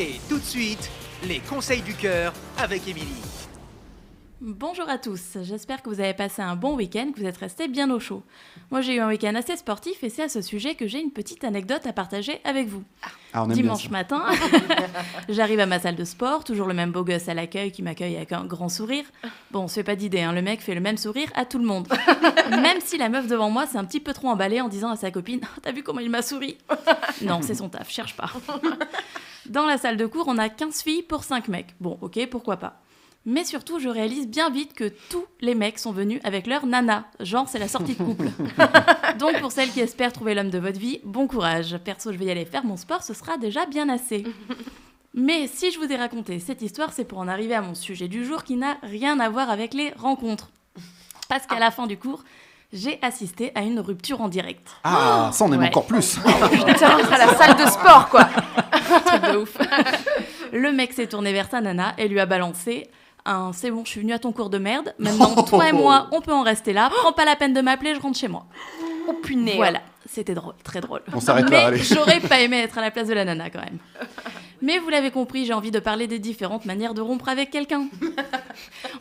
Et tout de suite, les conseils du cœur avec Émilie. Bonjour à tous, j'espère que vous avez passé un bon week-end, que vous êtes restés bien au chaud. Moi j'ai eu un week-end assez sportif et c'est à ce sujet que j'ai une petite anecdote à partager avec vous. Ah, on aime bien Dimanche ça. matin, j'arrive à ma salle de sport, toujours le même beau gosse à l'accueil qui m'accueille avec un grand sourire. Bon, on se fait pas d'idée, hein, le mec fait le même sourire à tout le monde. Même si la meuf devant moi s'est un petit peu trop emballée en disant à sa copine T'as vu comment il m'a souri? Non, c'est son taf, cherche pas. Dans la salle de cours, on a 15 filles pour 5 mecs. Bon, ok, pourquoi pas. Mais surtout, je réalise bien vite que tous les mecs sont venus avec leur nana. Genre, c'est la sortie de couple. Donc, pour celles qui espèrent trouver l'homme de votre vie, bon courage. Perso, je vais y aller faire mon sport, ce sera déjà bien assez. Mais si je vous ai raconté cette histoire, c'est pour en arriver à mon sujet du jour qui n'a rien à voir avec les rencontres. Parce qu'à la fin du cours, j'ai assisté à une rupture en direct. Ah, ça on aime Ouais. encore plus. Putain, à la salle de sport, quoi. De ouf. Le mec s'est tourné vers sa nana et lui a balancé un c'est bon, je suis venu à ton cours de merde. Maintenant, toi et moi, on peut en rester là. Prends pas la peine de m'appeler, je rentre chez moi. Oh punaise. Voilà, c'était drôle, très drôle. On s'arrête Mais là, allez. j'aurais pas aimé être à la place de la nana quand même. Mais vous l'avez compris, j'ai envie de parler des différentes manières de rompre avec quelqu'un.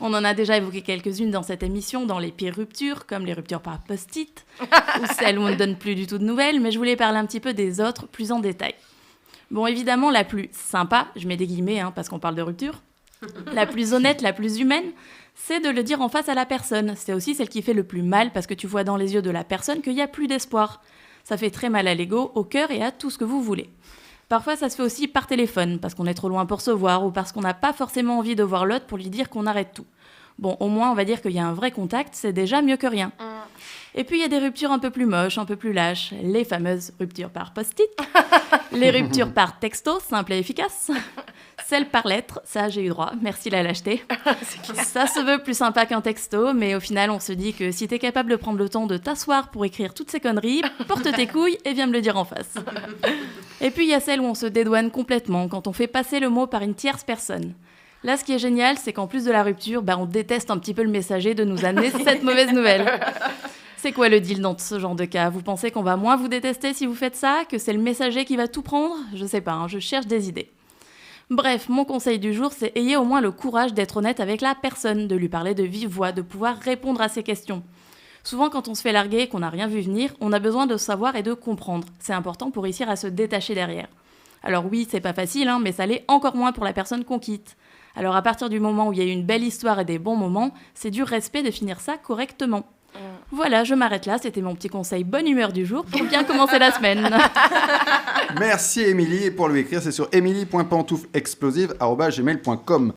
On en a déjà évoqué quelques-unes dans cette émission, dans les pires ruptures, comme les ruptures par post-it, ou celles où on ne donne plus du tout de nouvelles, mais je voulais parler un petit peu des autres plus en détail. Bon, évidemment, la plus sympa, je mets des guillemets hein, parce qu'on parle de rupture, la plus honnête, la plus humaine, c'est de le dire en face à la personne. C'est aussi celle qui fait le plus mal parce que tu vois dans les yeux de la personne qu'il n'y a plus d'espoir. Ça fait très mal à l'ego, au cœur et à tout ce que vous voulez. Parfois, ça se fait aussi par téléphone, parce qu'on est trop loin pour se voir, ou parce qu'on n'a pas forcément envie de voir l'autre pour lui dire qu'on arrête tout. Bon, au moins, on va dire qu'il y a un vrai contact, c'est déjà mieux que rien. Et puis, il y a des ruptures un peu plus moches, un peu plus lâches, les fameuses ruptures par post-it, les ruptures par texto, simple et efficace, celles par lettre, ça j'ai eu droit, merci la lâcheté. Ça se veut plus sympa qu'un texto, mais au final, on se dit que si t'es capable de prendre le temps de t'asseoir pour écrire toutes ces conneries, porte tes couilles et viens me le dire en face. Et puis il y a celle où on se dédouane complètement quand on fait passer le mot par une tierce personne. Là, ce qui est génial, c'est qu'en plus de la rupture, bah, on déteste un petit peu le messager de nous amener cette mauvaise nouvelle. C'est quoi le deal dans ce genre de cas? Vous pensez qu'on va moins vous détester si vous faites ça Que c'est le messager qui va tout prendre? Je sais pas, hein, je cherche des idées. Bref, mon conseil du jour, c'est ayez au moins le courage d'être honnête avec la personne, de lui parler de vive voix, de pouvoir répondre à ses questions. Souvent, quand on se fait larguer et qu'on n'a rien vu venir, on a besoin de savoir et de comprendre. C'est important pour réussir à se détacher derrière. Alors oui, c'est pas facile, hein, mais ça l'est encore moins pour la personne qu'on quitte. Alors à partir du moment où il y a eu une belle histoire et des bons moments, c'est du respect de finir ça correctement. Voilà, je m'arrête là, c'était mon petit conseil bonne humeur du jour pour bien commencer la semaine. Merci Émilie. Et pour lui écrire, c'est sur emily.pantouflexplosive.gmail.com.